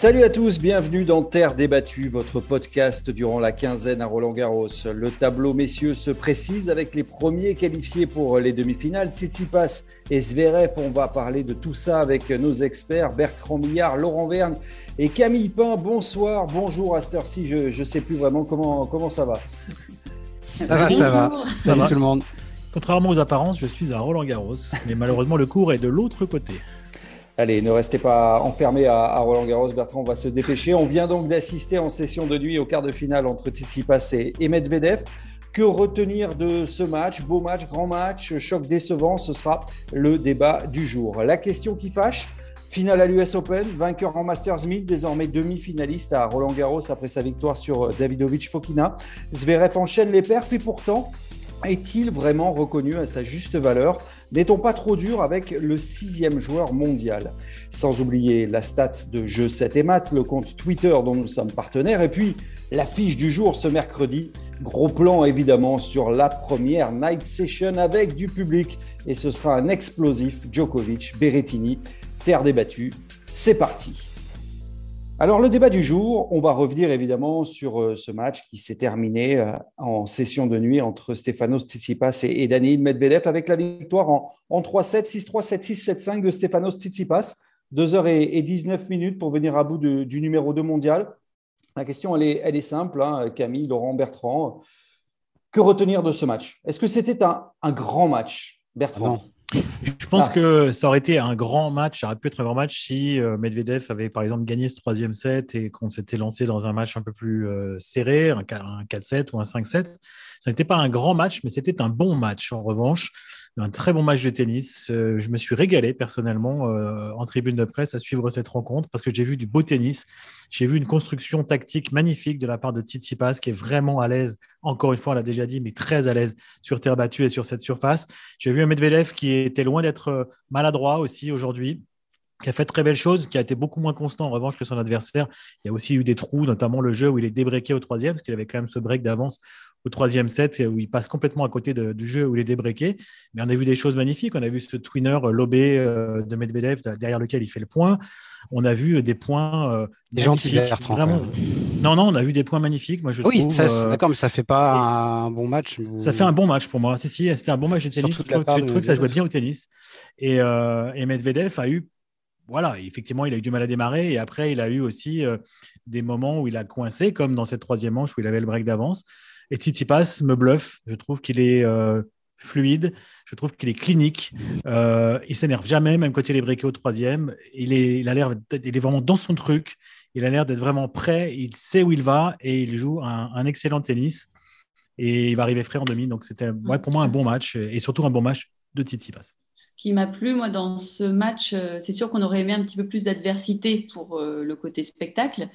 Salut à tous, bienvenue dans Terre débattue, votre podcast durant la quinzaine à Roland Garros. Le tableau, messieurs, se précise avec les premiers qualifiés pour les demi-finales. Tsitsipas et Zverev, on va parler de tout ça avec nos experts Bertrand Millard, Laurent Vergne et Camille Pain. Bonsoir, bonjour à cette heure-ci, je ne sais plus vraiment comment, comment ça va. Ça va, ça va. Salut tout le monde. Contrairement aux apparences, je suis à Roland Garros, mais malheureusement le cours est de l'autre côté. Allez, ne restez pas enfermés à, Roland Garros. Bertrand, on va se dépêcher. On vient donc d'assister en session de nuit au quart de finale entre Tsitsipas et, Medvedev. Que retenir de ce match? Beau match, grand match, choc décevant, ce sera le débat du jour. La question qui fâche, finale à l'US Open, vainqueur en Masters 1000, désormais demi-finaliste à Roland Garros après sa victoire sur Davidovic Fokina. Zverev enchaîne les perfs et pourtant, est-il vraiment reconnu à sa juste valeur N'est-on pas trop dur avec le sixième joueur mondial Sans oublier la stat de Jeu 7 et Mat, le compte Twitter dont nous sommes partenaires, et puis l'affiche du jour ce mercredi. Gros plan évidemment sur la première night session avec du public, et ce sera un explosif Djokovic, Berrettini, terre débattue. C'est parti alors le débat du jour, on va revenir évidemment sur euh, ce match qui s'est terminé euh, en session de nuit entre Stefanos Tsitsipas et, Daniil Medvedev avec la victoire en, 3-7, 6-3, 7-6, 7-5 de Stefanos Tsitsipas. 2h19 minutes pour venir à bout du numéro 2 mondial. La question, elle est, elle est simple, hein, Camille, Laurent, Bertrand. Que retenir de ce match? Est-ce que c'était un, grand match, Bertrand? Je pense ah. que ça aurait été un grand match, ça aurait pu être un grand match si euh, Medvedev avait par exemple gagné ce troisième set et qu'on s'était lancé dans un match un peu plus euh, serré, un 4-7 ou un 5-7. Ça n'était pas un grand match, mais c'était un bon match en revanche un très bon match de tennis. Euh, je me suis régalé personnellement euh, en tribune de presse à suivre cette rencontre parce que j'ai vu du beau tennis. J'ai vu une construction tactique magnifique de la part de Tsitsipas qui est vraiment à l'aise. Encore une fois, on l'a déjà dit, mais très à l'aise sur terre battue et sur cette surface. J'ai vu un Medvedev qui était loin d'être euh, maladroit aussi aujourd'hui qui a fait très belles choses, qui a été beaucoup moins constant en revanche que son adversaire. Il y a aussi eu des trous, notamment le jeu où il est débreaké au troisième, parce qu'il avait quand même ce break d'avance au troisième set où il passe complètement à côté du jeu où il est débreaké. Mais on a vu des choses magnifiques. On a vu ce twinner euh, lobé euh, de Medvedev derrière lequel il fait le point. On a vu des points. Euh, des gentils, vraiment. Non, non, on a vu des points magnifiques. Moi, je oui, trouve, d'accord, mais ça fait pas un bon match. Ça fait un bon match pour moi. Si, si, c'était un bon match de tennis. Je trouve, que ça jouait bien au tennis. Et, et Medvedev a eu voilà, effectivement, il a eu du mal à démarrer et après, il a eu aussi des moments où il a coincé, comme dans cette troisième manche où il avait le break d'avance. Et Tsitsipas me bluffe. Je trouve qu'il est euh, fluide. Je trouve qu'il est clinique. Euh, il s'énerve jamais, même quand il est breaké au troisième. Il est, il a l'air, il est vraiment dans son truc. Il a l'air d'être vraiment prêt. Il sait où il va et il joue un, excellent tennis. Et il va arriver frais en demi. Donc c'était pour moi un bon match et surtout un bon match de Tsitsipas qui m'a plu, moi, dans ce match, euh, c'est sûr qu'on aurait aimé un petit peu plus d'adversité pour euh, le côté spectacle.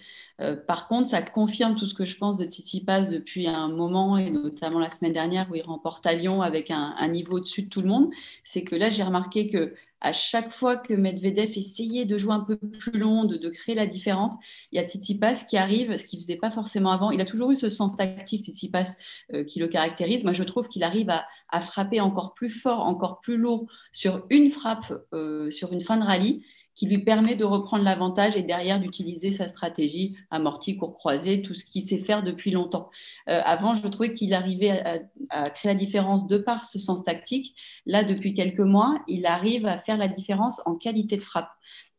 Euh, par contre, ça confirme tout ce que je pense de Titi Paz depuis un moment, et notamment la semaine dernière où il remporte à Lyon avec un, niveau au-dessus de tout le monde. C'est que là, j'ai remarqué que à chaque fois que Medvedev essayait de jouer un peu plus long, de, créer la différence, il y a Titi Paz qui arrive, ce qu'il ne faisait pas forcément avant. Il a toujours eu ce sens tactique, Titi Paz, euh, qui le caractérise. Moi, je trouve qu'il arrive à, frapper encore plus fort, encore plus lourd sur une frappe, euh, sur une fin de rallye qui lui permet de reprendre l'avantage et derrière d'utiliser sa stratégie amortie, court croisé, tout ce qu'il sait faire depuis longtemps. Euh, avant, je trouvais qu'il arrivait à, créer la différence de par ce sens tactique. Là, depuis quelques mois, il arrive à faire la différence en qualité de frappe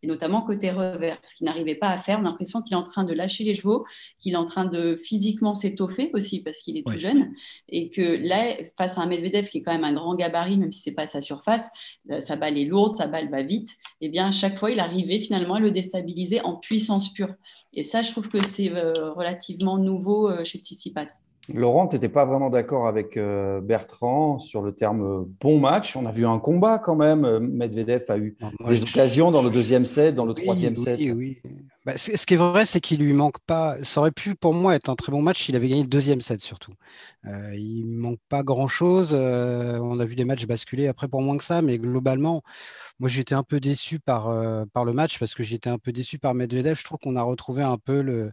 et notamment côté revers, ce qu'il n'arrivait pas à faire. On a l'impression qu'il est en train de lâcher les chevaux, qu'il est en train de physiquement s'étoffer aussi parce qu'il est tout jeune, et que là, face à un Medvedev qui est quand même un grand gabarit, même si c'est pas sa surface, euh, sa balle est lourde, sa balle va vite, et eh bien à chaque fois, il arrivait finalement à le déstabiliser en puissance pure. Et ça, je trouve que c'est euh, relativement nouveau euh, chez Tsitsipas. Laurent, tu n'étais pas vraiment d'accord avec euh, Bertrand sur le terme euh, bon match. On a vu un combat quand même. Euh, Medvedev a eu des occasions dans le deuxième set, dans le troisième set. Oui, bah, ce qui est vrai, c'est qu'il lui manque pas. Ça aurait pu pour moi être un très bon match s'il avait gagné le deuxième set surtout. il ne manque pas grand-chose. on a vu des matchs basculer après pour moins que ça, mais globalement, moi j'étais un peu déçu par, par le match parce que j'étais un peu déçu par Medvedev. Je trouve qu'on a retrouvé un peu le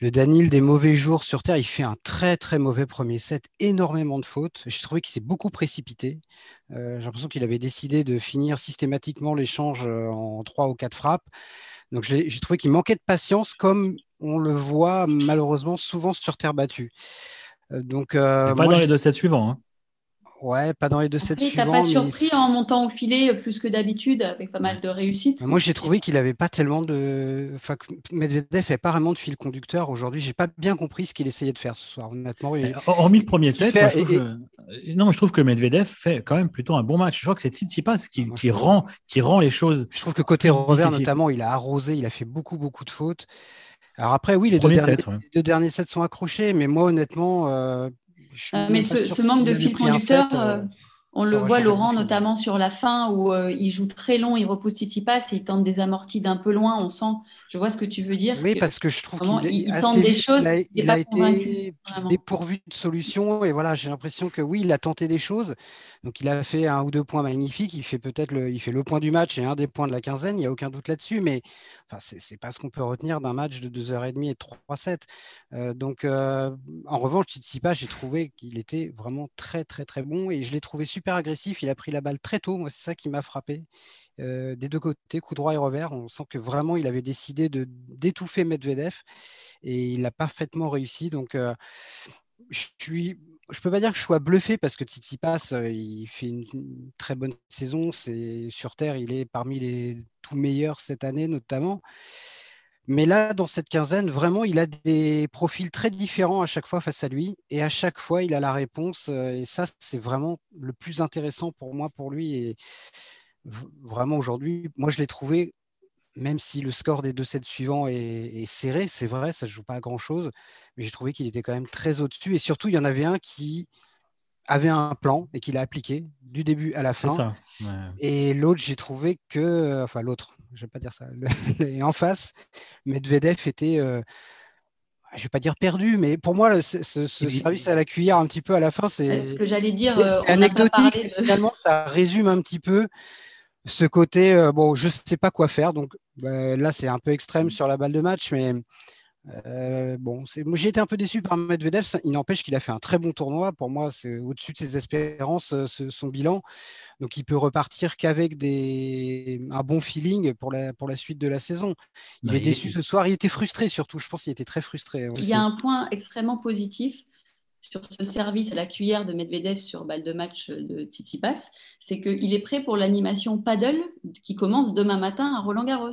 le Danil des mauvais jours sur Terre, il fait un très très mauvais premier set, énormément de fautes. J'ai trouvé qu'il s'est beaucoup précipité. Euh, j'ai l'impression qu'il avait décidé de finir systématiquement l'échange euh, en trois ou quatre frappes. Donc j'ai trouvé qu'il manquait de patience, comme on le voit malheureusement souvent sur terre battue. Euh, donc, pas dans les deux sets suivants. Hein. Ouais, pas dans les deux sets suivants. pas surpris en montant au filet plus que d'habitude, avec pas mal de réussites. Moi, j'ai trouvé qu'il n'avait pas tellement de. Enfin, Medvedev n'avait pas vraiment de fil conducteur aujourd'hui. J'ai pas bien compris ce qu'il essayait de faire ce soir, honnêtement. Et... Hormis le premier set, je trouve que... non, je trouve que Medvedev fait quand même plutôt un bon match. Je crois que c'est Tsitsipas qui, qui rend, qui rend les choses. Je trouve que côté revers, notamment, il a arrosé, il a fait beaucoup, beaucoup de fautes. Alors après, oui, les deux, derniers, deux, derniers, sets sont accrochés, mais moi, honnêtement, euh, euh, mais ce, manque de fil conducteur, euh, on le voit, Laurent, notamment sur la fin où euh, il joue très long, il repousse passe et il tente des amortis d'un peu loin. On sent, je vois ce que tu veux dire. Oui, parce que je trouve qu'il tente des choses. Il a, été dépourvu de solutions et voilà, j'ai l'impression que oui, il a tenté des choses. Donc il a fait un ou deux points magnifiques. Il fait peut-être le, il fait le point du match et un des points de la quinzaine. Il n'y a aucun doute là-dessus, mais enfin, c'est pas ce qu'on peut retenir d'un match de 2h30 et 3-7. donc en revanche, Tsitsipas, j'ai trouvé qu'il était vraiment très très très bon et je l'ai trouvé super agressif. Il a pris la balle très tôt. Moi, c'est ça qui m'a frappé. Euh, des deux côtés, coup droit et revers. On sent que vraiment, il avait décidé de d'étouffer Medvedev et il a parfaitement réussi. Donc, euh, je suis. Je peux pas dire que je sois bluffé parce que Tsitsipas, euh, il fait une, très bonne saison. C'est sur terre, il est parmi les tout meilleurs cette année notamment. Mais là, dans cette quinzaine, vraiment, il a des profils très différents à chaque fois face à lui. Et à chaque fois, il a la réponse. Euh, et ça, c'est vraiment le plus intéressant pour moi, pour lui. Et vraiment, aujourd'hui, moi, je l'ai trouvé, même si le score des deux sets suivants est, serré, c'est vrai, ça ne joue pas à grand-chose. Mais j'ai trouvé qu'il était quand même très au-dessus. Et surtout, il y en avait un qui avait un plan et qu'il a appliqué du début à la fin. Ça, Et l'autre, j'ai trouvé que, enfin l'autre, je vais pas dire ça. et en face, Medvedev était, euh, je vais pas dire perdu, mais pour moi, ce, service à la cuillère un petit peu à la fin, c'est ce que j'allais dire. Euh, anecdotique. Finalement, ça résume un petit peu ce côté. Euh, bon, je sais pas quoi faire, donc bah, là, c'est un peu extrême sur la balle de match, mais euh, bon, j'ai été un peu déçu par Medvedev. Il n'empêche qu'il a fait un très bon tournoi. Pour moi, c'est au-dessus de ses espérances, euh, son bilan. Donc, il peut repartir qu'avec des... un bon feeling pour la, pour la suite de la saison. Il est déçu ce soir. Il était frustré surtout. Je pense qu'il était très frustré. Il y a un point extrêmement positif sur ce service à la cuillère de Medvedev sur balle de match de Tsitsipas, c'est qu'il est prêt pour l'animation paddle qui commence demain matin à Roland Garros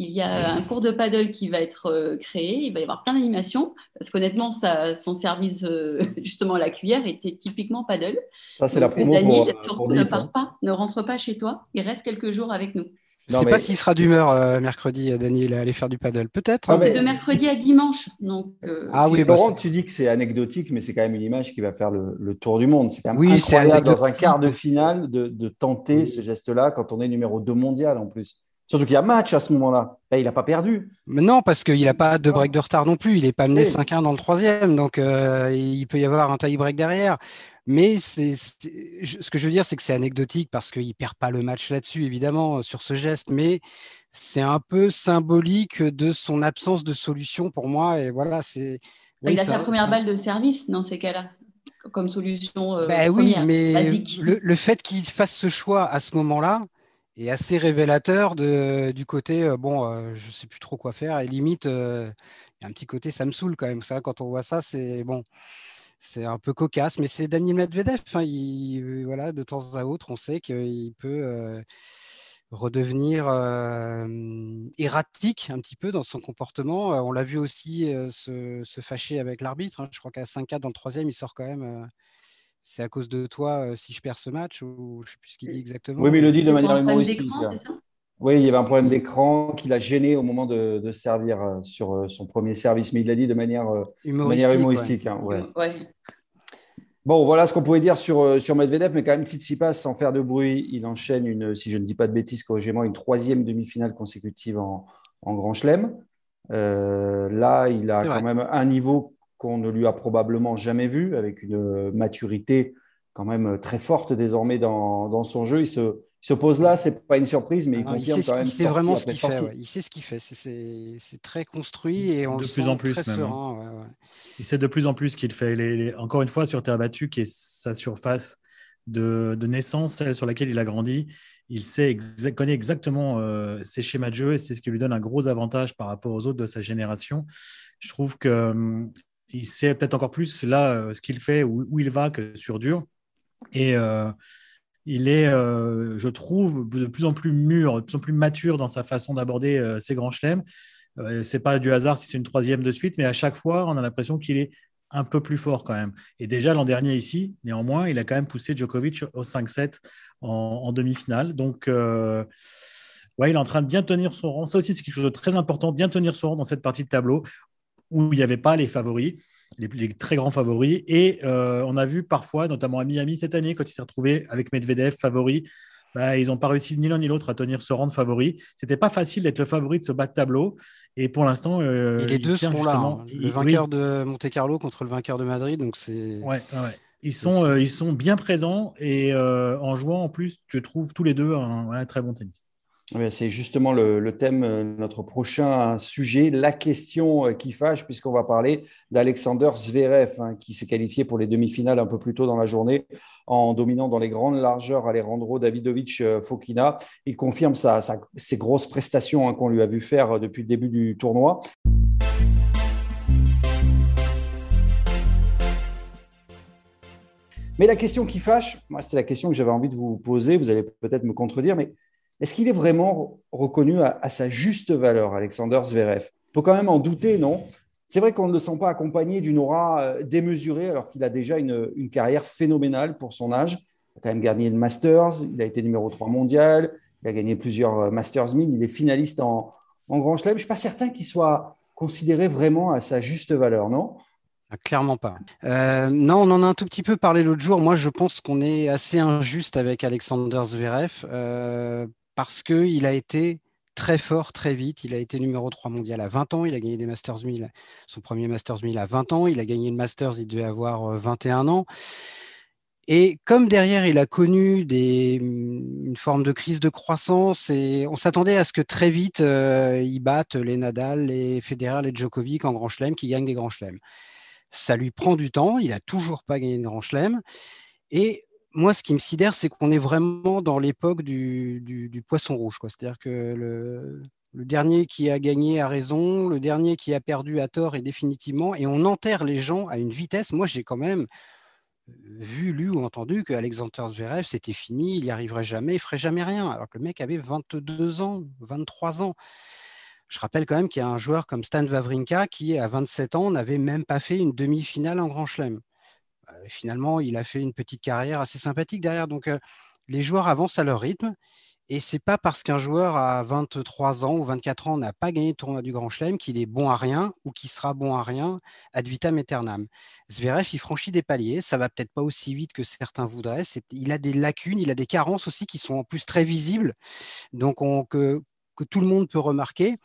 il y a un cours de paddle qui va être euh, créé, il va y avoir plein d'animations, parce qu'honnêtement, son service euh, justement à la cuillère était typiquement paddle. Ça, c'est la promo Daniel, pour, ne part pas, ne rentre pas chez toi, il reste quelques jours avec nous. Je ne sais pas s'il sera d'humeur euh, mercredi, Daniel, à aller faire du paddle. Peut-être. Hein. De mercredi à dimanche. Donc, ah oui, bah, Laurent, tu dis que c'est anecdotique, mais c'est quand même une image qui va faire le, tour du monde. C'est quand même oui, incroyable dans un quart de finale de, de tenter ce geste-là quand on est numéro 2 mondial en plus. Surtout qu'il y a match à ce moment-là. il n'a pas perdu. Mais non, parce qu'il n'a pas de break de retard non plus. Il n'est pas mené 5-1 dans le troisième. Donc, euh, il peut y avoir un tie-break derrière. Mais c'est, ce que je veux dire, c'est que c'est anecdotique parce qu'il ne perd pas le match là-dessus, évidemment, sur ce geste. Mais c'est un peu symbolique de son absence de solution pour moi. Et voilà, c'est. il a sa première balle de service dans ces cas-là comme solution. Euh, ben oui, mais le, le, fait qu'il fasse ce choix à ce moment-là, est assez révélateur de, du côté euh, bon, euh, je sais plus trop quoi faire et limite, euh, il y a un petit côté ça me saoule quand même. Ça, quand on voit ça, c'est bon, c'est un peu cocasse, mais c'est Daniel Medvedev. Hein, il, voilà, de temps à autre, on sait qu'il peut redevenir erratique un petit peu dans son comportement. on l'a vu aussi se, se, fâcher avec l'arbitre. Hein. Je crois qu'à 5-4 dans le troisième, il sort quand même c'est à cause de toi si je perds ce match ou je sais plus ce qu'il dit exactement. Oui, mais il le dit de manière humoristique. Oui, il y avait un problème d'écran qui l'a gêné au moment de, servir euh, sur euh, son premier service, mais il l'a dit de manière humoristique. Hein, bon, voilà ce qu'on pouvait dire sur, sur Medvedev, mais quand même, Tsitsipas, sans faire de bruit, il enchaîne une, si je ne dis pas de bêtises, corrigez-moi, une troisième demi-finale consécutive en, Grand Chelem. là, il a quand même un niveau qu'on ne lui a probablement jamais vu, avec une maturité quand même très forte désormais dans, dans son jeu. Il se, se pose là, c'est pas une surprise, mais il confirme quand même. Il sait vraiment ce qu'il fait. Il sait ce qu'il fait. C'est très construit et on de plus en plus très même. Il sait de plus en plus ce qu'il fait. encore une fois, sur terre battue, qui est sa surface de, naissance, celle sur laquelle il a grandi, il sait connaît exactement euh, ses schémas de jeu et c'est ce qui lui donne un gros avantage par rapport aux autres de sa génération. Je trouve que hum, il sait peut-être encore plus là euh, ce qu'il fait, où, où, il va que sur dur. Et euh, il est, euh, je trouve, de plus en plus mûr, de plus en plus mature dans sa façon d'aborder euh, ses grands chelems. Euh, c'est pas du hasard si c'est une troisième de suite, mais à chaque fois, on a l'impression qu'il est un peu plus fort quand même. Et déjà l'an dernier ici, néanmoins, il a quand même poussé Djokovic au 5-7 en, demi-finale. Donc, ouais, il est en train de bien tenir son rang. Ça aussi, c'est quelque chose de très important, bien tenir son rang dans cette partie de tableau où il n'y avait pas les favoris les, très grands favoris. Et euh, on a vu parfois, notamment à Miami cette année, quand il s'est retrouvé avec Medvedev favori, bah, ils n'ont pas réussi ni l'un ni l'autre à tenir ce rang de favori. C'était pas facile d'être le favori de ce bas de tableau. Et pour l'instant, euh, les deux sont là. Hein. Le vainqueur de Monte Carlo contre le vainqueur de Madrid, donc c'est. Ouais, ouais. Ils sont, euh, ils sont bien présents et en jouant en plus, je trouve tous les deux un très bon tennis. C'est justement le, thème, euh, notre prochain sujet, la question euh, qui fâche, puisqu'on va parler d'Alexander Zverev, hein, qui s'est qualifié pour les demi-finales un peu plus tôt dans la journée en dominant dans les grandes largeurs Alejandro Davidovic euh, Fokina. Il confirme ses grosses prestations hein, qu'on lui a vu faire depuis le début du tournoi. Mais la question qui fâche, c'était la question que j'avais envie de vous poser. Vous allez peut-être me contredire, mais est-ce qu'il est vraiment reconnu à, sa juste valeur, Alexander Zverev? On peut quand même en douter, non? C'est vrai qu'on ne le sent pas accompagné d'une aura euh, démesurée, alors qu'il a déjà une, carrière phénoménale pour son âge. Il a quand même gagné le Masters, il a été numéro 3 mondial, il a gagné plusieurs euh, Masters 1000, il est finaliste en, Grand Chelem. Je ne suis pas certain qu'il soit considéré vraiment à sa juste valeur, non? Ah, Clairement pas. Euh, non, on en a un tout petit peu parlé l'autre jour. Moi, je pense qu'on est assez injuste avec Alexander Zverev parce qu'il a été très fort très vite. Il a été numéro 3 mondial à 20 ans. Il a gagné des Masters 1000, son premier Masters 1000 à 20 ans. Il a gagné le Masters, il devait avoir 21 euh, ans. Et comme derrière, il a connu des, une forme de crise de croissance, et on s'attendait à ce que très vite, euh, il batte les Nadal, les Federer, les Djokovic en Grand Chelem, qui gagnent des Grands Chelems. Ça lui prend du temps. Il n'a toujours pas gagné de Grand Chelem. Et moi, ce qui me sidère, c'est qu'on est vraiment dans l'époque du, poisson rouge. C'est-à-dire que le, dernier qui a gagné a raison, le dernier qui a perdu a tort et définitivement, et on enterre les gens à une vitesse. Moi, j'ai quand même vu, lu ou entendu que Alexander Zverev, c'était fini, il n'y arriverait jamais, il ferait jamais rien, alors que le mec avait 22 ans, 23 ans. Je rappelle quand même qu'il y a un joueur comme Stan Wawrinka qui, à 27 ans, n'avait même pas fait une demi-finale en Grand Chelem finalement, il a fait une petite carrière assez sympathique derrière. Donc, euh, les joueurs avancent à leur rythme. Et c'est pas parce qu'un joueur à 23 ans ou 24 ans n'a pas gagné le tournoi du Grand Chelem qu'il est bon à rien ou qu'il sera bon à rien ad vitam aeternam. Zverev, il franchit des paliers. Ça va peut-être pas aussi vite que certains voudraient. Il a des lacunes, il a des carences aussi qui sont en plus très visibles, donc que, tout le monde peut remarquer.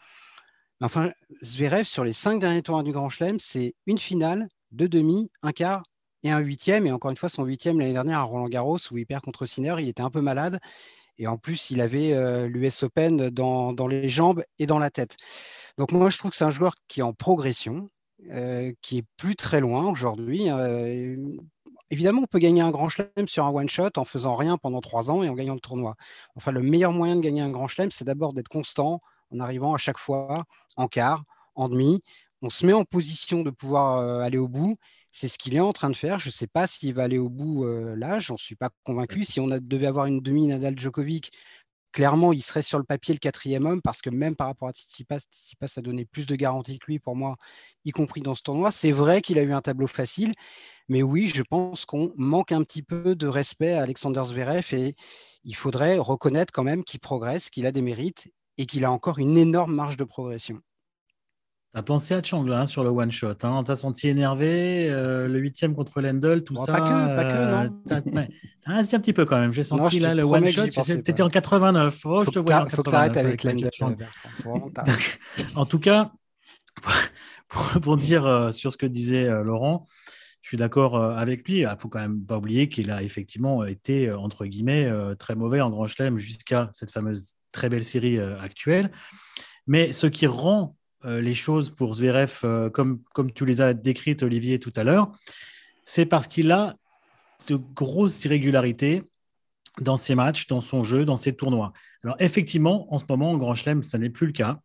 Enfin, Zverev, sur les cinq derniers tournois du Grand Chelem, c'est une finale, deux demi, un quart et un huitième. Et encore une fois, son huitième l'année dernière à Roland Garros où il perd contre Sinner. Il était un peu malade. Et en plus, il avait euh, l'US Open dans, les jambes et dans la tête. Donc moi, je trouve que c'est un joueur qui est en progression, euh, qui est plus très loin aujourd'hui. Euh, évidemment, on peut gagner un grand chelem sur un one-shot en faisant rien pendant trois ans et en gagnant le tournoi. Enfin, le meilleur moyen de gagner un grand chelem, c'est d'abord d'être constant en arrivant à chaque fois en quart, en demi. On se met en position de pouvoir aller au bout c'est ce qu'il est en train de faire. Je ne sais pas s'il va aller au bout euh, là, j'en suis pas convaincu. Si on devait avoir une demi Nadal Djokovic, clairement, il serait sur le papier le quatrième homme parce que même par rapport à Tsitsipas, Tsitsipas a donné plus de garanties que lui pour moi, y compris dans ce tournoi. C'est vrai qu'il a eu un tableau facile, mais oui, je pense qu'on manque un petit peu de respect à Alexander Zverev et il faudrait reconnaître quand même qu'il progresse, qu'il a des mérites et qu'il a encore une énorme marge de progression. Tu as pensé à Chang sur le one shot. Hein. T'as senti énervé, euh, le huitième contre Lendl, tout ça. Pas que, pas que, non. ah, c'est un petit peu quand même. J'ai senti là le one shot. Tu étais en 89. Oh, je te vois. Il faut que tu arrêtes avec, Lendl. en tout cas, pour, dire euh, sur ce que disait euh, Laurent, je suis d'accord avec lui. Il ne faut quand même pas oublier qu'il a effectivement été, entre guillemets, très mauvais en Grand Chelem jusqu'à cette fameuse très belle série actuelle. Mais ce qui rend euh, les choses pour Zverev, euh, comme, comme tu les as décrites, Olivier, tout à l'heure, c'est parce qu'il a de grosses irrégularités dans ses matchs, dans son jeu, dans ses tournois. Alors effectivement, en ce moment, en Grand Chelem, ça n'est plus le cas.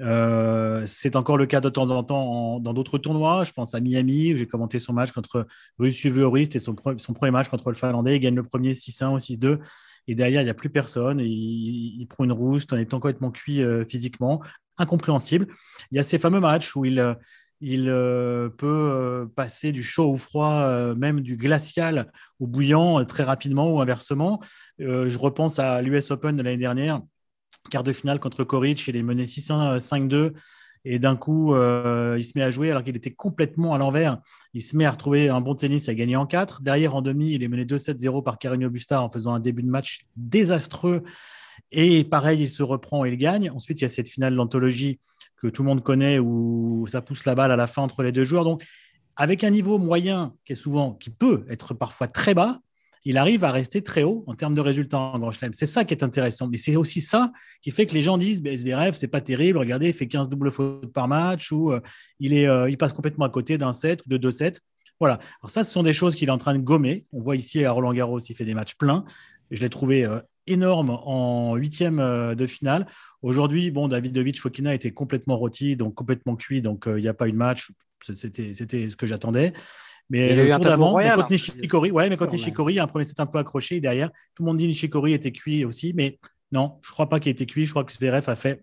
Euh, c'est encore le cas de temps en temps dans d'autres tournois. Je pense à Miami, où j'ai commenté son match contre Russie Vuorist et son, son, premier match contre le Finlandais. Il gagne le premier 6-1 ou 6-2. Et derrière, il n'y a plus personne. Il, prend une rousse en étant complètement cuit physiquement incompréhensible. Il y a ces fameux matchs où il, euh, il euh, peut euh, passer du chaud au froid, même du glacial au bouillant très rapidement ou inversement. je repense à l'US Open de l'année dernière, quart de finale contre Koric, il est mené 6-1, 5-2. Et d'un coup, il se met à jouer alors qu'il était complètement à l'envers. Il se met à retrouver un bon tennis à gagner en 4. Derrière, en demi, il est mené 2-7-0 par Carreño Busta en faisant un début de match désastreux et pareil, il se reprend et il gagne. Ensuite, il y a cette finale d'anthologie que tout le monde connaît où ça pousse la balle à la fin entre les deux joueurs. Donc, avec un niveau moyen qui est souvent, qui peut être parfois très bas, il arrive à rester très haut en termes de résultats en Grand Chelem. C'est ça qui est intéressant. Mais c'est aussi ça qui fait que les gens disent bah, SVRF, c'est pas terrible. Regardez, il fait 15 doubles fautes par match ou euh, il, est, euh, il passe complètement à côté d'un set ou de deux sets. Voilà. Alors, ça, ce sont des choses qu'il est en train de gommer. On voit ici à Roland Garros, il fait des matchs pleins. Je l'ai trouvé euh, énorme en huitième euh, de finale. Aujourd'hui, bon, Davidovic Fokina était complètement rôti, donc complètement cuit, donc euh, il n'y a pas eu de match. C'était ce que j'attendais. Mais le tour d'avant, contre hein, Nishikori, ouais, mais contre Nishikori, un premier set un peu accroché. Derrière, tout le monde dit Nishikori était cuit aussi, mais non, je ne crois pas qu'il était cuit. Je crois que Zverev a fait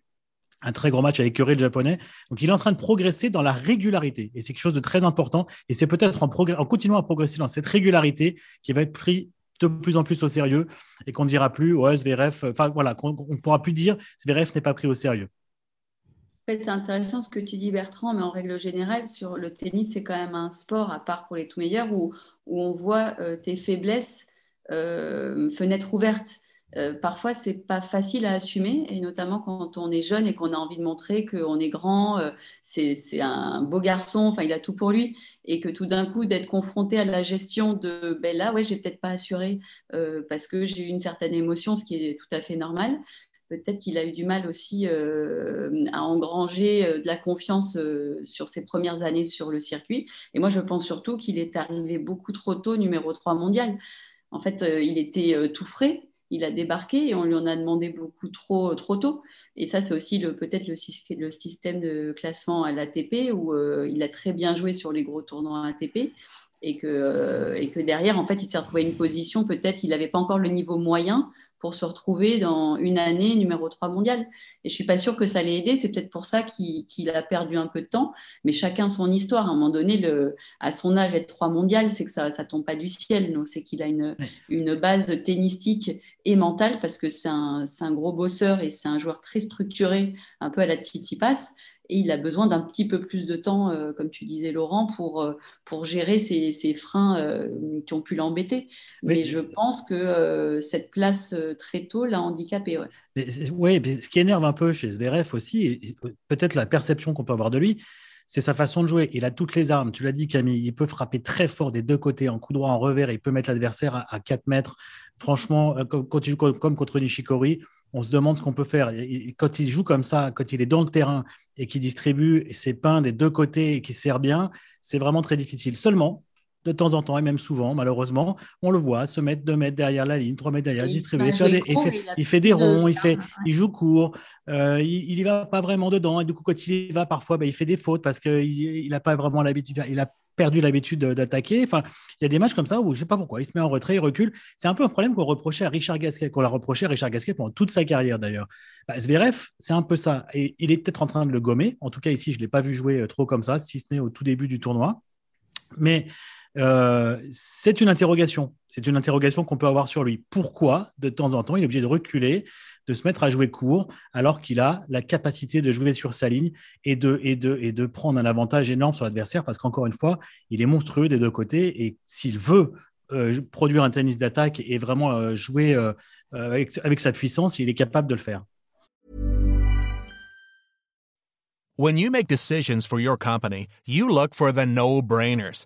un très gros match avec Curry le japonais. Donc il est en train de progresser dans la régularité. Et c'est quelque chose de très important. Et c'est peut-être en, en, continuant à progresser dans cette régularité qui va être pris de plus en plus au sérieux et qu'on ne dira plus, ouais, Zverev, enfin voilà, qu'on ne pourra plus dire Zverev n'est pas pris au sérieux. c'est intéressant ce que tu dis, Bertrand, mais en règle générale, sur le tennis, c'est quand même un sport, à part pour les tout meilleurs, où, on voit euh, tes faiblesses, euh, fenêtre ouverte. Euh, parfois, c'est pas facile à assumer, et notamment quand on est jeune et qu'on a envie de montrer qu'on est grand, euh, c'est un beau garçon, enfin, il a tout pour lui, et que tout d'un coup, d'être confronté à la gestion de ben là, ouais, j'ai peut-être pas assuré euh, parce que j'ai eu une certaine émotion, ce qui est tout à fait normal. Peut-être qu'il a eu du mal aussi à engranger de la confiance sur ses premières années sur le circuit. Et moi, je pense surtout qu'il est arrivé beaucoup trop tôt, numéro 3 mondial. En fait, il était tout frais il a débarqué et on lui en a demandé beaucoup trop, trop tôt. Et ça, c'est aussi peut-être le, système de classement à l'ATP où euh, il a très bien joué sur les gros tournois ATP et que, euh, et que derrière, en fait, il s'est retrouvé une position, peut-être qu'il n'avait pas encore le niveau moyen pour se retrouver dans une année numéro 3 mondial. Et je suis pas sûre que ça l'ait aidé. C'est peut-être pour ça qu'il a perdu un peu de temps. Mais chacun son histoire. À un moment donné, le, à son âge, être 3 mondial, c'est que ça ne tombe pas du ciel. C'est qu'il a une, une base tennistique et mentale parce que c'est un, un, gros bosseur et c'est un joueur très structuré, un peu à la Tsitsipas et il a besoin d'un petit peu plus de temps, euh, comme tu disais Laurent, pour, euh, pour gérer ces, ces freins euh, qui ont pu l'embêter. Mais je pense que cette place très tôt l'a handicapé. Oui, ce qui énerve un peu chez Zverev aussi, peut-être la perception qu'on peut avoir de lui, c'est sa façon de jouer. Il a toutes les armes. Tu l'as dit, Camille. Il peut frapper très fort des deux côtés, en coup droit, en revers. Il peut mettre l'adversaire à, 4 mètres. Franchement, comme, comme contre Nishikori, on se demande ce qu'on peut faire. quand il joue comme ça, quand il est dans le terrain et qu'il distribue ses pains des deux côtés et qu'il sert bien, c'est vraiment très difficile. Seulement, de temps en temps, et même souvent, malheureusement, on le voit se mettre deux mètres derrière la ligne, trois mètres derrière, distribuer. il, fait, des ronds, il, fait, il joue court, euh, il n'y va pas vraiment dedans. Et du coup, quand il y va, parfois, bah, il fait des fautes parce qu'il n'a pas vraiment l'habitude. Il a perdu l'habitude d'attaquer. Enfin, il y a des matchs comme ça où je sais pas pourquoi, il se met en retrait, il recule. C'est un peu un problème qu'on reprochait à Richard Gasquet, qu'on l'a reproché à Richard Gasquet pendant toute sa carrière d'ailleurs. Bah, c'est un peu ça. Et il est peut-être en train de le gommer. En tout cas, ici, je ne l'ai pas vu jouer euh, trop comme ça, si ce n'est au tout début du tournoi. Mais euh, c'est une interrogation. C'est une interrogation qu'on peut avoir sur lui. Pourquoi, de temps en temps, il est obligé de reculer, de se mettre à jouer court, alors qu'il a la capacité de jouer sur sa ligne et de, et de, et de prendre un avantage énorme sur l'adversaire, parce qu'encore une fois, il est monstrueux des deux côtés. Et s'il veut euh, produire un tennis d'attaque et vraiment euh, jouer avec, avec sa puissance, il est capable de le faire. When you make decisions for your company, you look for the no-brainers.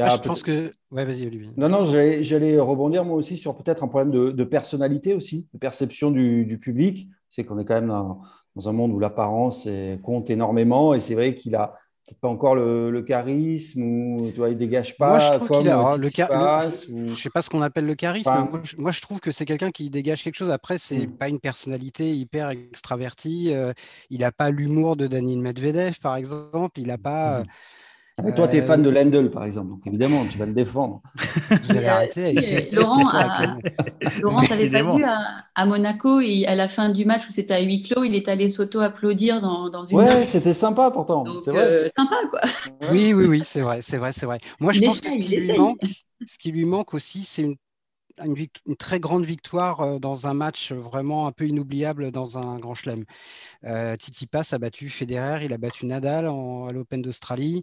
Ah, je pense que. Ouais, vas-y, Olivier. Non, non, j'allais rebondir moi aussi sur peut-être un problème de, de, personnalité aussi, de perception du, du public. C'est qu'on est quand même dans, dans, un monde où l'apparence compte énormément et c'est vrai qu'il a pas encore le, le, charisme ou tu vois, il dégage pas. Moi, je trouve qu'il a le, charisme. Je sais pas ce qu'on appelle le charisme. moi, je, trouve que c'est quelqu'un qui dégage quelque chose. Après, c'est n'est hmm. pas une personnalité hyper extravertie. Euh, il n'a pas l'humour de Daniel Medvedev, par exemple. Il n'a pas. Hmm. Mais toi, tu es fan de Lendl, par exemple, donc évidemment, tu vas le défendre. Vous allez arrêter. Laurent, Laurent t'avais pas vu à, Monaco, et à la fin du match où c'était à huis clos, il est allé s'auto-applaudir dans, dans, une. Ouais, c'était sympa pourtant. C'est vrai. Euh, sympa, quoi. Oui, oui, oui, c'est vrai, c'est vrai, c'est vrai. Moi, je pense que ce qui, lui manque, ce qui lui manque aussi, c'est une une, très grande victoire euh, dans un match vraiment un peu inoubliable dans un grand chelem. Euh, Titi Pass a battu Federer, il a battu Nadal à l'Open d'Australie.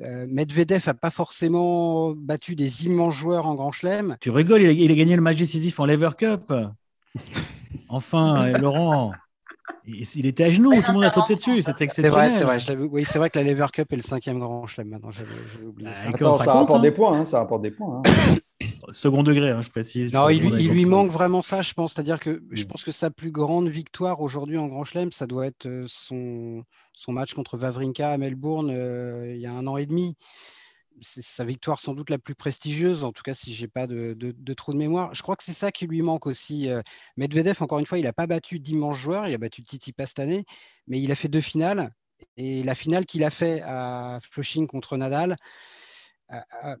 Euh, Medvedev n'a pas forcément battu des immenses joueurs en Grand Chelem. Tu rigoles, il a, gagné le match décisif en Lever Cup. enfin, euh, Laurent, il, était à genoux, tout le monde a sauté dessus, c'était exceptionnel. C'est vrai, c'est vrai. Oui, c'est vrai que la Lever Cup est le cinquième Grand Chelem. Maintenant, j'avais oublié ça. ça, rapporte des points, hein, ça rapporte des points. Hein. Second degré, hein, je précise. Non, il, lui, manque vraiment ça, je pense. C'est-à-dire que je mm. pense que sa plus grande victoire aujourd'hui en Grand Chelem, ça doit être euh, son, son match contre Vavrinka à Melbourne euh, il y a un an et demi. C'est sa victoire sans doute la plus prestigieuse, en tout cas si j'ai pas de, de, de mémoire. Je crois que c'est ça qui lui manque aussi. Euh, Medvedev, encore une fois, il n'a pas battu d'immenses joueurs, il a battu Titi cette année, mais il a fait deux finales. Et la finale qu'il a fait à Flushing contre Nadal,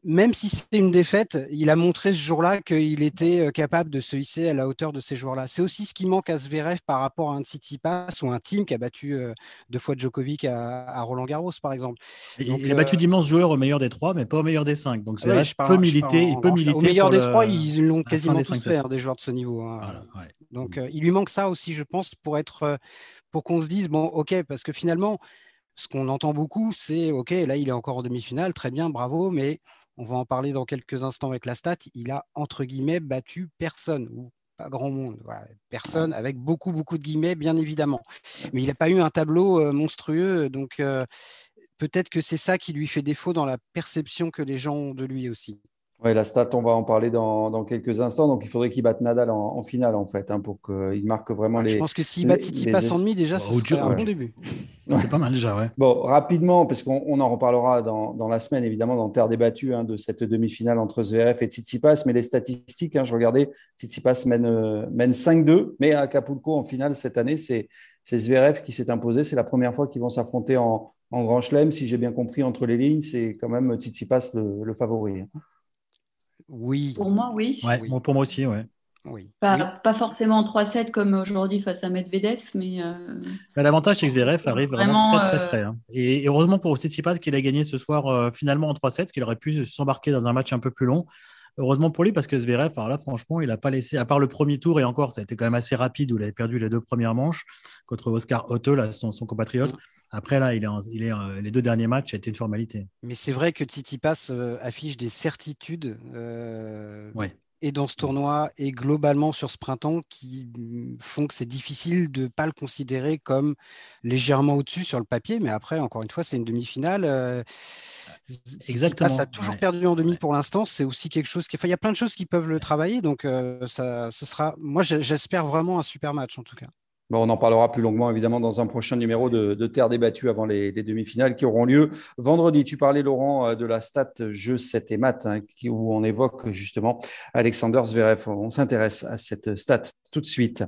même si c'était une défaite, il a montré ce jour-là qu'il était euh, capable de se hisser à la hauteur de ces joueurs-là. C'est aussi ce qui manque à Zverev par rapport à un Tsitsipas ou un team qui a battu deux fois Djokovic à, Roland Garros, par exemple. il a battu d'immenses joueurs au meilleur des trois, mais pas au meilleur des cinq. Donc c'est ouais, peut militer. Il peut militer au meilleur des trois, ils l'ont quasiment tous fait, hein, des joueurs de ce niveau. Hein. Donc il lui manque ça aussi, je pense, pour être, pour qu'on se dise bon, ok, parce que finalement ce qu'on entend beaucoup, c'est OK, là, il est encore en demi-finale, très bien, bravo, mais on va en parler dans quelques instants avec la stat. Il a, entre guillemets, battu personne, ou pas grand monde, personne, avec beaucoup, beaucoup de guillemets, bien évidemment. Mais il n'a pas eu un tableau euh, monstrueux, donc euh, peut-être que c'est ça qui lui fait défaut dans la perception que les gens ont de lui aussi. Oui, la stat, on va en parler dans, quelques instants. Donc, il faudrait qu'il batte Nadal en, finale, en fait, hein, pour qu'il marque vraiment les. Je pense que s'il bat passe en demi, déjà, c'est un bon début. C'est pas mal déjà, ouais. Bon, rapidement, parce qu'on en reparlera dans, la semaine, évidemment, dans Terre débattue, hein, de cette demi-finale entre Zverev et Tsitsipas. Mais les statistiques, hein, je regardais, Tsitsipas mène, euh, mène 5-2, mais à Acapulco, en finale cette année, c'est Zverev qui s'est imposé. C'est la première fois qu'ils vont s'affronter en, Grand Chelem. Si j'ai bien compris entre les lignes, c'est quand même Tsitsipas le, le favori. Oui. Pour moi, oui. Pour moi aussi, ouais. Oui. Pas, pas, forcément en 3-7 comme aujourd'hui face à Medvedev, mais. Euh, l'avantage, c'est que Zverev arrive vraiment, très, très euh, frais. Hein. Et, heureusement pour Tsitsipas qu'il a gagné ce soir euh, finalement en 3-7, qu'il aurait pu s'embarquer dans un match un peu plus long. Heureusement pour lui, parce que Zverev, alors là, franchement, il n'a pas laissé, à part le premier tour, et encore, ça a été quand même assez rapide, où il avait perdu les deux premières manches contre Oscar Otto, son, son, compatriote. Mm. Après, là, il est, il est les deux derniers matchs, a été une formalité. Mais c'est vrai que Titi Pass affiche des certitudes. Euh, et dans ce tournoi et globalement sur ce printemps qui font que c'est difficile de ne pas le considérer comme légèrement au-dessus sur le papier. Mais après, encore une fois, c'est une demi-finale. Exactement. Ça a toujours perdu en demi pour l'instant. C'est aussi quelque chose qui. Enfin, il y a plein de choses qui peuvent le travailler. Donc, euh, ça, ce sera. Moi, j'espère vraiment un super match en tout cas on en parlera plus longuement, évidemment, dans un prochain numéro de, Terre débattue avant les, demi-finales qui auront lieu vendredi. Tu parlais, Laurent, euh, de la stat jeu 7 et maths, hein, où on évoque justement Alexander Zverev. On s'intéresse à cette stat tout de suite.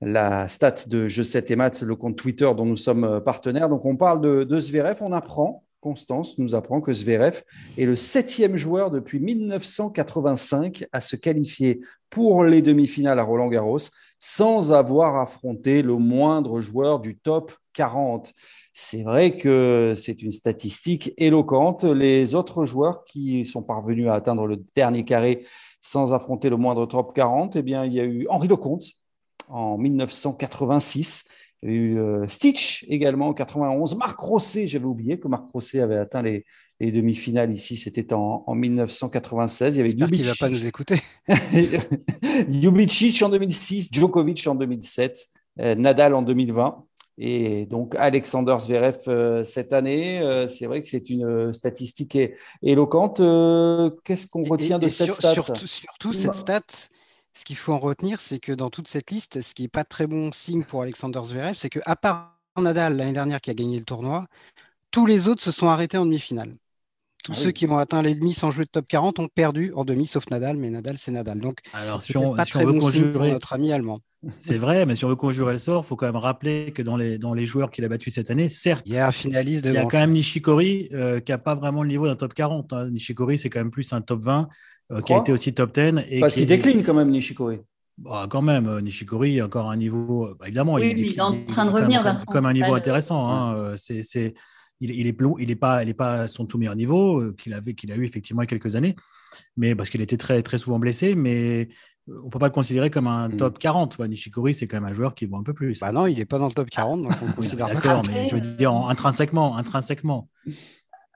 La stat de jeu 7 et maths, le compte Twitter dont nous sommes partenaires. Donc, on parle de, de on apprend Constance nous apprend que Zverev est le septième joueur depuis 1985 à se qualifier pour les demi-finales à Roland Garros sans avoir affronté le moindre joueur du top 40. C'est vrai que c'est une statistique éloquente. Les autres joueurs qui sont parvenus à atteindre le dernier carré sans affronter le moindre top 40, eh bien, il y a eu Henri Lecomte en 1986 il y a eu euh, Stitch également en 91. Marc Rosset, j'avais oublié que Marc Rosset avait atteint les, demi-finales ici. C'était en, 1996. Il y avait ne va pas nous écouter. Ljubicic en 2006, Djokovic en 2007, euh, Nadal en 2020. Et donc Alexander Zverev euh, cette année, c'est vrai que c'est une statistique éloquente. Qu'est-ce qu'on retient de cette stat? Surtout, surtout cette stat, ce qu'il faut en retenir, c'est que dans toute cette liste, ce qui n'est pas très bon signe pour Alexander Zverev, c'est qu'à part Nadal l'année dernière qui a gagné le tournoi, tous les autres se sont arrêtés en demi-finale. Tous ah ceux qui ont atteint les demi sans jouer de top 40 ont perdu en demi, sauf Nadal, mais Nadal, c'est Nadal. Donc, Alors, si on, pas très bon signe pour notre ami allemand. C'est vrai, mais si on veut conjurer le sort, il faut quand même rappeler que dans les, dans les joueurs qu'il a battus cette année, certes, il y a un finaliste Il y a quand même Nishikori euh, qui n'a pas vraiment le niveau d'un top 40. Hein. Nishikori, c'est quand même plus un top 20 euh, qui a été aussi top 10. Et Parce qu'il décline quand même, Nishikori. Bah, quand même, euh, Nishikori a encore un niveau. Bah, évidemment, il, est en train de revenir vers Comme un niveau intéressant. Hein, c'est, il, il, est, il est pas, il est pas à son tout meilleur niveau qu'il avait, qu'il a eu effectivement il y a quelques années, mais parce qu'il était très, très souvent blessé. Mais on ne peut pas le considérer comme un mm. top 40. Nishikori, c'est quand même un joueur qui vaut un peu plus. Bah non, il n'est pas dans le top 40, donc on considère pas D'accord, mais je veux dire intrinsèquement. intrinsèquement.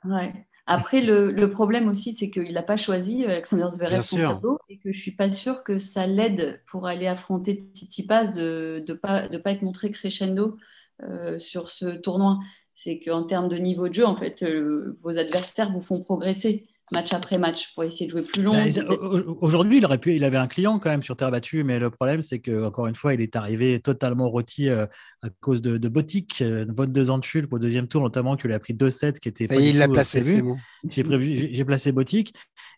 Ouais. Après, le, problème aussi, c'est qu'il n'a pas choisi Alexander Zverev son tableau et que je ne suis pas sûre que ça l'aide pour aller affronter Tsitsipas de ne pas, de pas être montré crescendo euh, sur ce tournoi. C'est qu'en termes de niveau de jeu, en fait, euh, vos adversaires vous font progresser match après match pour essayer de jouer plus long. Bah, aujourd'hui, il aurait pu, il avait un client quand même sur terre battue, mais le problème c'est que encore une fois, il est arrivé totalement rôti euh, à cause de, de Botic, euh, vote deux ans de chute pour le deuxième tour notamment, qu'il a pris 2-7 qui était. Et il l'a placé. J'ai prévu, j'ai placé Botic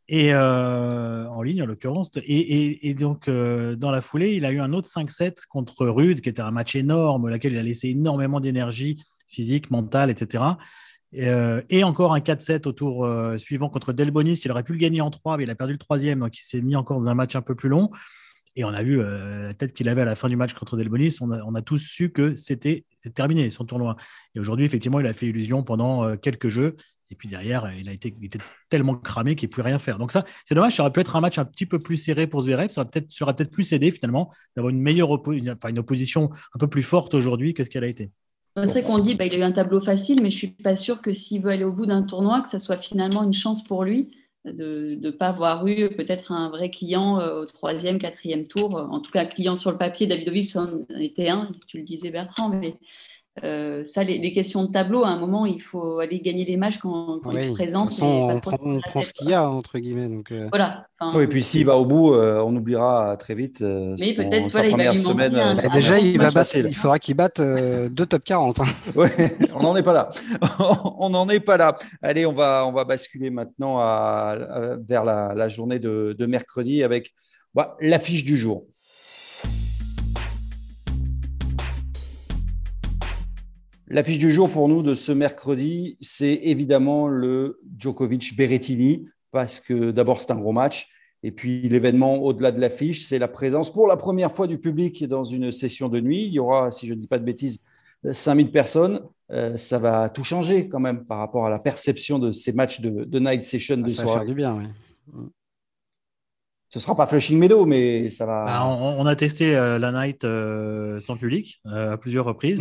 et euh, en ligne en l'occurrence. Et, et, donc dans la foulée, il a eu un autre 5-7 contre Rude, qui était un match énorme, laquelle il a laissé énormément d'énergie physique, mentale, etc. Euh, et encore un 4-7 au tour euh, suivant contre Delbonis. Il aurait pu le gagner en 3, mais il a perdu le troisième, donc il s'est mis encore dans un match un peu plus long. Et on a vu euh, la tête qu'il avait à la fin du match contre Delbonis. On a, tous su que c'était terminé son tournoi. Et aujourd'hui, effectivement, il a fait illusion pendant quelques jeux. Et puis derrière, il a été, était tellement cramé qu'il ne pouvait rien faire. Donc ça, c'est dommage. Ça aurait pu être un match un petit peu plus serré pour Zverev. Ça aurait peut-être peut plus aidé finalement d'avoir une meilleure enfin, une opposition un peu plus forte aujourd'hui que ce qu'elle a été. C'est qu'on dit bah, il a eu un tableau facile, mais je suis pas sûre que s'il veut aller au bout d'un tournoi, que ça soit finalement une chance pour lui de ne pas avoir eu peut-être un vrai client euh, au troisième, quatrième tour. En tout cas, client sur le papier, Davidovic en était un, tu le disais Bertrand, mais euh, ça, les, questions de tableau, à un moment, il faut aller gagner les matchs quand, quand ils se présentent. on, prend, ce qu'il y a, entre guillemets. Donc, euh. Voilà. et puis s'il va au bout, euh, on oubliera très vite. mais peut-être voilà, il va lui semaine. déjà, il, va il faudra qu'il batte deux top 40. Hein. on n'en est pas là. on n'en est pas là. Allez, on va, on va basculer maintenant à, vers la, journée de, de mercredi avec bah, l'affiche du jour. L'affiche du jour pour nous de ce mercredi, c'est évidemment le Djokovic-Berrettini, parce que d'abord c'est un gros match, et puis l'événement au-delà de l'affiche, c'est la présence pour la première fois du public dans une session de nuit. Il y aura, si je ne dis pas de bêtises, 5000 personnes. Euh, ça va tout changer quand même par rapport à la perception de ces matchs de, night session de ça soirée. Ça va faire du bien, oui. Ce sera pas Flushing Meadow, mais ça va. Bah, on, a testé euh, la night euh, sans public euh, à plusieurs reprises.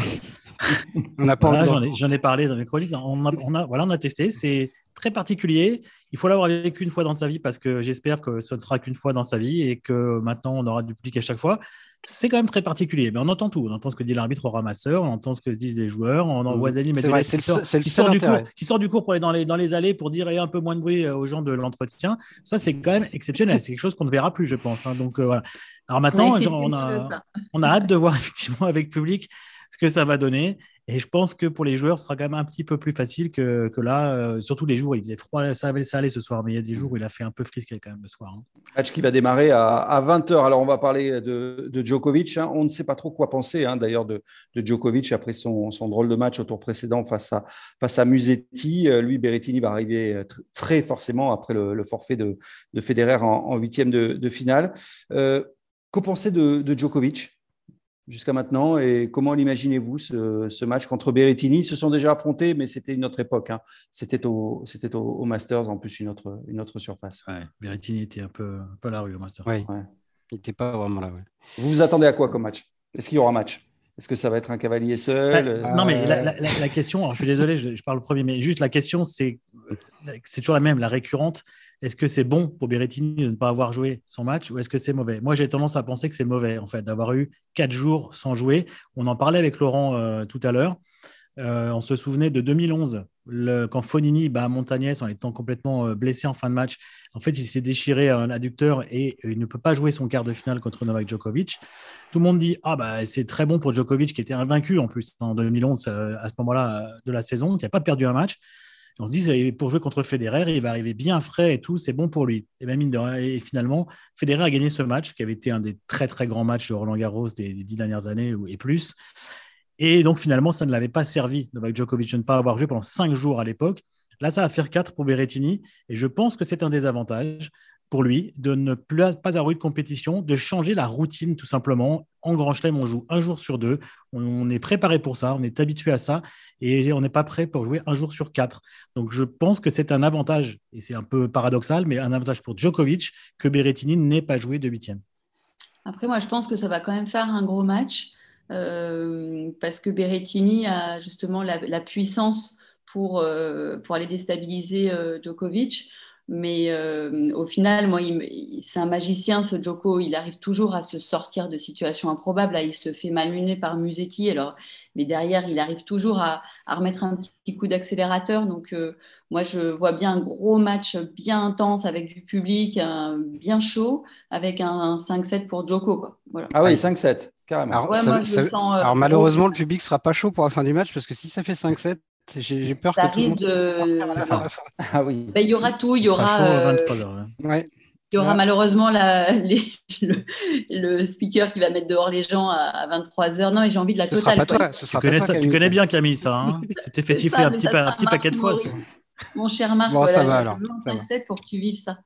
on a pas j'en, ai, parlé dans mes chroniques. On a, voilà, on a testé. C'est très particulier. Il faut l'avoir vécu une fois dans sa vie parce que j'espère que ce ne sera qu'une fois dans sa vie et que maintenant on aura du public à chaque fois. C'est quand même très particulier. Mais on entend tout. On entend ce que dit l'arbitre au ramasseur, on entend ce que disent les joueurs, on envoie mmh. Dani qui, sort, qui, sort du cours, qui sort du cours pour aller dans les, dans les allées pour dire un peu moins de bruit euh, aux gens de l'entretien. Ça, c'est quand même exceptionnel. C'est quelque chose qu'on ne verra plus, je pense. Hein. Donc euh, voilà. Alors maintenant, on, a, on a hâte de voir effectivement avec public ce que ça va donner. Et je pense que pour les joueurs, ce sera quand même un petit peu plus facile que, que là. Euh, surtout les jours où il faisait froid, ça allait, ça allait ce soir, mais il y a des jours où il a fait un peu frisqué quand même le soir. Hein. Match qui va démarrer à, à 20h. Alors on va parler de, de Djokovic. Hein. On ne sait pas trop quoi penser hein, d'ailleurs de, de, Djokovic après son, son, drôle de match au tour précédent face à, face à Musetti. Euh, lui, Berrettini va arriver frais forcément après le, le forfait de, de Federer en huitième de, de, finale. Euh, Qu'en pensez de, de Djokovic? Jusqu'à maintenant et comment l'imaginez-vous ce, match contre Berrettini? Ils se sont déjà affrontés, mais c'était une autre époque. Hein. C'était au, c'était au, Masters, en plus une autre, une autre surface. Ouais, Berrettini était un peu, un peu à la rue au Masters. Ouais. Il n'était pas vraiment là. Vous vous attendez à quoi comme match? Est-ce qu'il y aura match? Est-ce que ça va être un cavalier seul? Non, mais la, la, question, alors je suis désolé, je, je, parle le premier, mais juste la question, c'est, c'est toujours la même, la récurrente. Est-ce que c'est bon pour Berrettini de ne pas avoir joué son match ou est-ce que c'est mauvais? Moi, j'ai tendance à penser que c'est mauvais, en fait, d'avoir eu quatre jours sans jouer. On en parlait avec Laurent euh, tout à l'heure. Euh, on se souvenait de 2011, le, quand Fonini bat Montagnès en étant complètement euh, blessé en fin de match. En fait, il s'est déchiré un adducteur et il ne peut pas jouer son quart de finale contre Novak Djokovic. Tout le monde dit Ah, bah, c'est très bon pour Djokovic qui était invaincu en plus en 2011 à ce moment-là de la saison, qui n'a pas perdu un match on se dit, pour jouer contre Federer, il va arriver bien frais et tout, c'est bon pour lui. Et, bien, mine et finalement, Federer a gagné ce match, qui avait été un des très très grands matchs de Roland Garros des, dix dernières années et plus. Et donc finalement, ça ne l'avait pas servi, Novak Djokovic, de ne pas avoir joué pendant cinq jours à l'époque. Là, ça va faire quatre pour Berrettini. Et je pense que c'est un désavantage pour lui de ne pas avoir eu de compétition, de changer la routine tout simplement. En Grand Chelem, on joue un jour sur deux. On est préparé pour ça, on est habitué à ça et on n'est pas prêt pour jouer un jour sur quatre. Donc je pense que c'est un avantage, et c'est un peu paradoxal, mais un avantage pour Djokovic que Berrettini n'ait pas joué de huitième. Après, moi, je pense que ça va quand même faire un gros match parce que Berrettini a justement la, puissance pour, euh, pour aller déstabiliser euh, Djokovic. Mais euh, au final, moi, c'est un magicien, ce Joko. Il arrive toujours à se sortir de situations improbables. Là, il se fait malmener par Musetti. Alors, mais derrière, il arrive toujours à, remettre un petit coup d'accélérateur. Donc, euh, moi, je vois bien un gros match bien intense avec du public, bien chaud, avec un, 5-7 pour Joko. Ah oui, 5-7, carrément. Alors, euh, malheureusement, le public sera pas chaud pour la fin du match parce que si ça fait 5-7, j'ai peur que tout le monde de... Ah oui. Ben, il y aura tout, il y aura. Euh, il y aura malheureusement la, le, speaker qui va mettre dehors les gens à, 23h. Non, et j'ai envie de la ce totale. tu, connais, ça, tu connais bien Camille, ça. Hein tu t'es fait siffler un petit, un petit paquet de fois. Mon cher Marc, bon, ça va alors. pour que tu vives ça.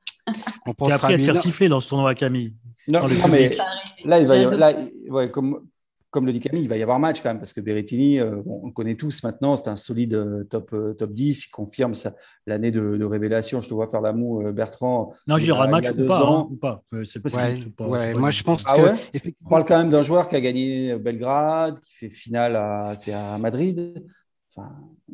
On tu as appris à te faire siffler dans ce tournoi, Camille. Non, non mais là, il va y avoir, là, ouais, comme, comme le dit Camille, il va y avoir match quand même, parce que Berrettini, euh, on le connaît tous maintenant, c'est un solide euh, top, euh, top 10, il confirme l'année de, révélation. Je te vois faire la moue, Bertrand. Non, il y aura match ou pas, hein, ou pas. C'est possible. Ouais, moi, je pense ah que. On parle quand même d'un joueur qui a gagné Belgrade, qui fait finale à, à Madrid.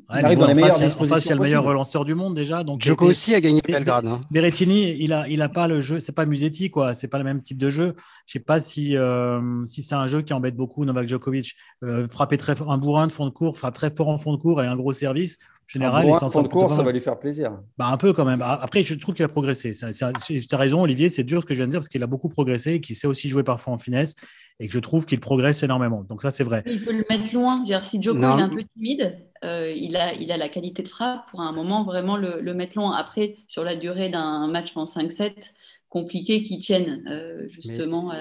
Enfin, il arrive dans les meilleures dispositions. Il y a le meilleur relanceur du monde déjà. Donc Joko aussi a gagné Belgrade. Hein. Berrettini, il a, il a pas le jeu. C'est pas Musetti quoi. C'est pas le même type de jeu. Je sais pas si euh, si c'est un jeu qui embête beaucoup Novak Djokovic. Euh, frapper très fort, un bourrin de fond de cours, frappe très fort en fond de cours et un gros service. En général, un fond de cours, ça va lui faire plaisir. Bah, un peu quand même. Après, je trouve qu'il a progressé. Tu as raison, Olivier. C'est dur ce que je viens de dire parce qu'il a beaucoup progressé et qu'il sait aussi jouer parfois en finesse et que je trouve qu'il progresse énormément. Donc ça, c'est vrai. Il peut le mettre loin. si Djoko est un peu timide, euh, il, a, il a la qualité de frappe pour un moment vraiment le, mettre loin. Après, sur la durée d'un match en 5-7, compliqué qu'il tienne euh, justement.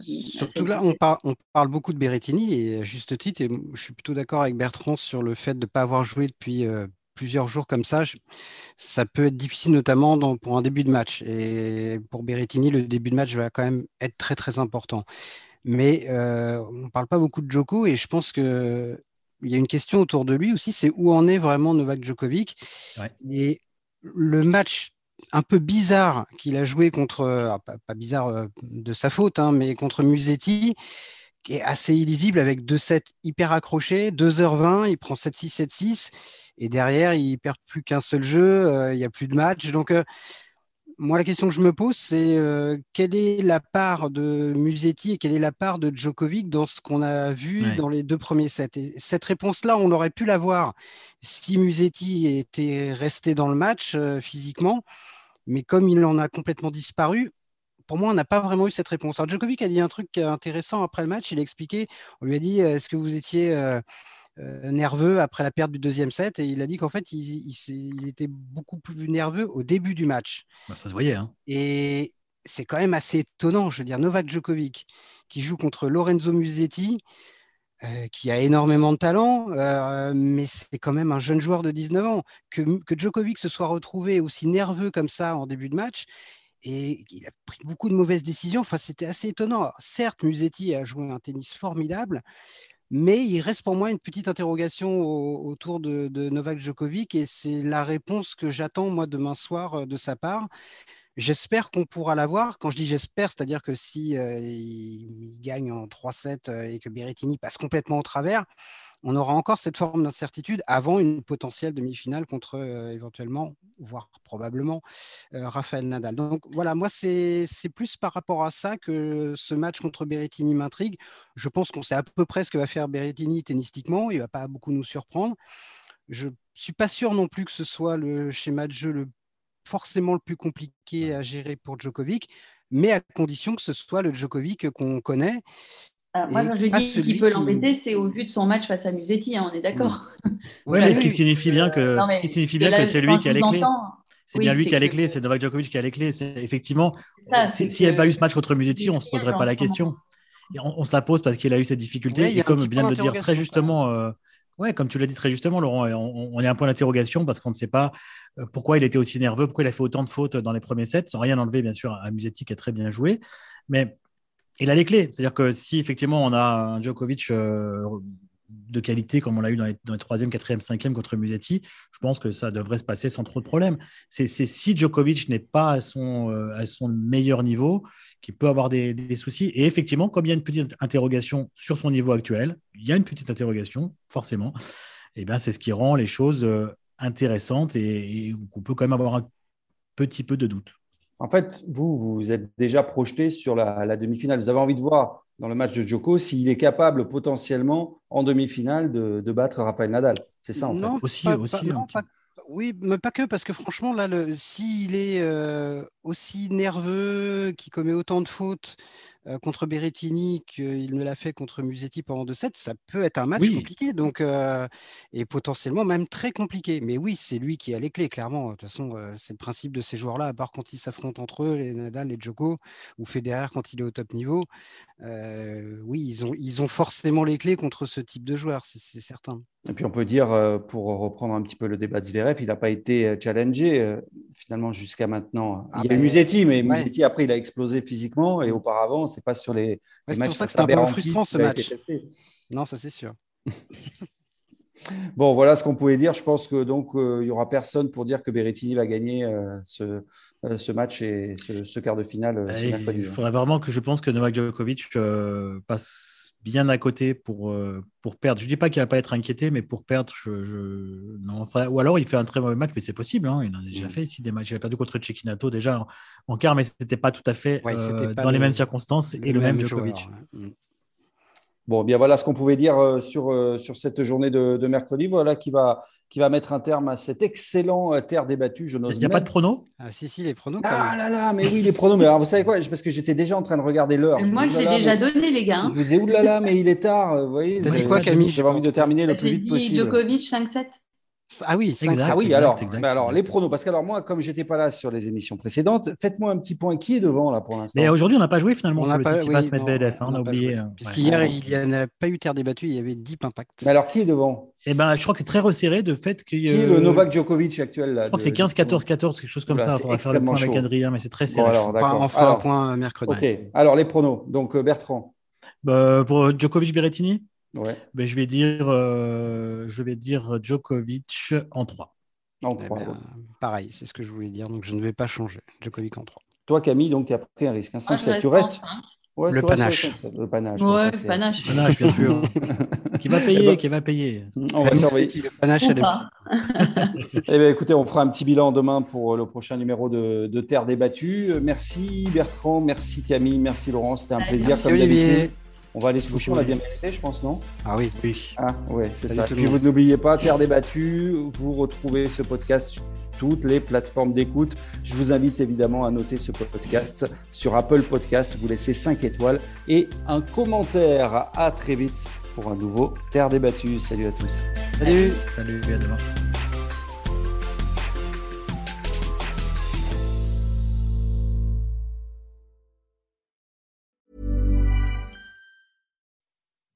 surtout là, on, on, parle beaucoup de Berrettini et à juste titre, et je suis plutôt d'accord avec Bertrand sur le fait de ne pas avoir joué depuis euh, plusieurs jours comme ça. ça peut être difficile, notamment dans, pour un début de match. Et pour Berrettini, le début de match va quand même être très très important. Mais on ne parle pas beaucoup de Joko et je pense que il y a une question autour de lui aussi, c'est où en est vraiment Novak Djokovic. Et le match un peu bizarre qu'il a joué contre, pas, bizarre euh, de sa faute, hein, mais contre Musetti, qui est assez illisible avec deux sets hyper accrochés, 2h20, il prend 7-6, 7-6, et derrière, il perd plus qu'un seul jeu, il n'y a plus de match. Donc, moi, la question que je me pose, c'est euh, quelle est la part de Musetti et quelle est la part de Djokovic dans ce qu'on a vu dans les deux premiers sets? Et Cette réponse-là, on aurait pu l'avoir si Musetti était resté dans le match euh, physiquement, mais comme il en a complètement disparu, pour moi, on n'a pas vraiment eu cette réponse. Alors, Djokovic a dit un truc intéressant après le match. Il a expliqué, on lui a dit, est-ce que vous étiez euh, euh, nerveux après la perte du deuxième set et il a dit qu'en fait il, était beaucoup plus nerveux au début du match. Bah, ça se voyait. Hein. Et c'est quand même assez étonnant, je veux dire, Novak Djokovic qui joue contre Lorenzo Musetti, euh, qui a énormément de talent, euh, mais c'est quand même un jeune joueur de 19 ans. Que, que, Djokovic se soit retrouvé aussi nerveux comme ça en début de match, et il a pris beaucoup de mauvaises décisions. Enfin, c'était assez étonnant. certes, Musetti a joué un tennis formidable, mais il reste pour moi une petite interrogation autour de, Novak Djokovic et c'est la réponse que j'attends moi demain soir euh, de sa part. J'espère qu'on pourra l'avoir. Quand je dis j'espère, c'est-à-dire que si il, gagne en 3-7 euh, et que Berrettini passe complètement au travers, on aura encore cette forme d'incertitude avant une potentielle demi-finale contre éventuellement, voire probablement, euh, Raphaël Nadal. Donc voilà, moi, c'est plus par rapport à ça que ce match contre Berrettini m'intrigue. Je pense qu'on sait à peu près ce que va faire Berrettini tennistiquement. Il ne va pas beaucoup nous surprendre. Je ne suis pas sûr non plus que ce soit le schéma de jeu le, forcément le plus compliqué à gérer pour Djokovic mais à condition que ce soit le Djokovic qu'on connaît moi, quand je dis qu'il peut l'embêter, c'est au vu de son match face à Musetti, hein, on est d'accord. Oui, mais ce qui signifie bien que, signifie bien que c'est lui qui a les clés. C'est bien lui qui a les clés, c'est Novak Djokovic qui a les clés. Effectivement, s'il n'y avait pas eu ce match contre Musetti, on ne se poserait pas la question. on, se la pose parce qu'il a eu cette difficulté. et comme vient de le dire très justement, euh, ouais, comme tu l'as dit très justement, Laurent, on, est un point d'interrogation parce qu'on ne sait pas euh, pourquoi il était aussi nerveux, pourquoi il a fait autant de fautes dans les premiers sets, sans rien enlever, bien sûr, à Musetti qui a très bien joué. Mais il a les clés. C'est-à-dire que si effectivement on a un Djokovic euh, de qualité comme on l'a eu dans les, dans les 3e, 4e, 5e contre Musetti, je pense que ça devrait se passer sans trop de problèmes. C'est si Djokovic n'est pas à son, euh, à son meilleur niveau qu'il peut avoir des, soucis. Et effectivement, comme il y a une petite interrogation sur son niveau actuel, il y a une petite interrogation, forcément, et eh bien c'est ce qui rend les choses euh, intéressantes et, et on peut quand même avoir un petit peu de doute. En fait, vous, vous êtes déjà projeté sur la, demi-finale. Vous avez envie de voir dans le match de Djoko s'il est capable potentiellement en demi-finale de, battre Rafael Nadal. C'est ça, en fait. Aussi, aussi, oui, mais pas que, parce que franchement, là, s'il est euh, aussi nerveux, qui commet autant de fautes euh, contre Berrettini qu'il ne l'a fait contre Musetti pendant 2 sets, ça peut être un match compliqué, donc, euh, et potentiellement même très compliqué. Mais oui, c'est lui qui a les clés, clairement. De toute façon, c'est le principe de ces joueurs-là, à part quand ils s'affrontent entre eux, les Nadal, les Djoko, ou Federer quand il est au top niveau. oui, ils ont, ils ont forcément les clés contre ce type de joueurs, c'est certain. Et puis on peut dire, pour reprendre un petit peu le débat de Zverev, il n'a pas été challengé finalement jusqu'à maintenant. il y a ben, Musetti, mais Musetti après il a explosé physiquement et aupausavant, c'est pas sur les. C'est pour ça que c'est un peu frustrant ce match. Non, ça c'est sûr. Bon, voilà ce qu'on pouvait dire. Je pense que donc il n'y aura personne pour dire que Berrettini va gagner ce, ce, match et ce, quart de finale. il faudrait vraiment que je pense que Novak Djokovic passe bien à côté pour, euh, pour perdre. Je ne dis pas qu'il ne va pas être inquiété, mais pour perdre, je, Non, ou alors il fait un très mauvais match, mais c'est possible. Hein. Il en a déjà mm. fait ici des matchs. Il a perdu contre Cecchinato déjà en, quart, mais ce n'était pas tout à fait euh, dans les mêmes circonstances et le, même, Djokovic. Mm. Bon, bien voilà ce qu'on pouvait dire euh, sur, sur cette journée de, de mercredi. Voilà qui va qui va mettre un terme à cet excellent euh, terre débattu. Il n'y a pas de pronos Ah si, si, les pronos. Ah là là, mais oui, les pronos. Mais alors, vous savez quoi? Parce que j'étais déjà en train de regarder l'heure. Moi, je l'ai déjà donné, les gars. Je me disais, oulala, mais il est tard. Vous voyez, T'as dit quoi, Camille J'avais envie de terminer le plus vite possible. Djokovic 5-7. Ah oui, exact, ah oui alors, alors les pronos. Parce que alors moi, comme j'étais pas là sur les émissions précédentes, faites-moi un petit point. Qui est devant là pour l'instant? Mais aujourd'hui, on n'a pas joué finalement on sur le pas, oui, Medvedev. Hein, on, a oublié. Euh, Puisqu'hier, il n'y en a pas eu terre débattue, il y avait Deep Impact. Mais alors, qui est devant? Eh ben, je crois que c'est très resserré de fait que. Qui est le Novak Djokovic actuel là, Je crois que c'est 15, 14, 14, quelque chose comme ça. On va faire le point avec Adrien, mais c'est très serré. Bon, alors, on fera un point mercredi. Ok. Alors les pronos. Donc euh, Bertrand. Bah, pour Djokovic Berrettini. Ouais. Ben, je vais dire, euh, je vais dire Djokovic en 3. En 3. Eh ben, pareil, c'est ce que je voulais dire. Donc je ne vais pas changer. Djokovic en 3. Toi, Camille, donc tu as pris un risque. Un 5, tu restes le, panache. le panache. Ouais, le panache. panache, bien sûr. qui va payer, eh ben, qui va payer. On va surveiller. Le panache, eh bien, écoutez, on fera un petit bilan demain pour le prochain numéro de, de Terre débattue. Merci Bertrand, merci Camille, merci Laurent. C'était un plaisir merci comme d'habitude. On va aller se coucher, on l'a bien mérité, je pense, non? Ah oui, oui. Ah ouais, c'est ça. Puis vous n'oubliez pas, Terre débattue, vous retrouvez ce podcast sur toutes les plateformes d'écoute. Je vous invite évidemment à noter ce podcast sur Apple Podcast, vous laissez 5 étoiles et un commentaire. À très vite pour un nouveau Terre débattue. Salut à tous. Salut. Salut, à demain.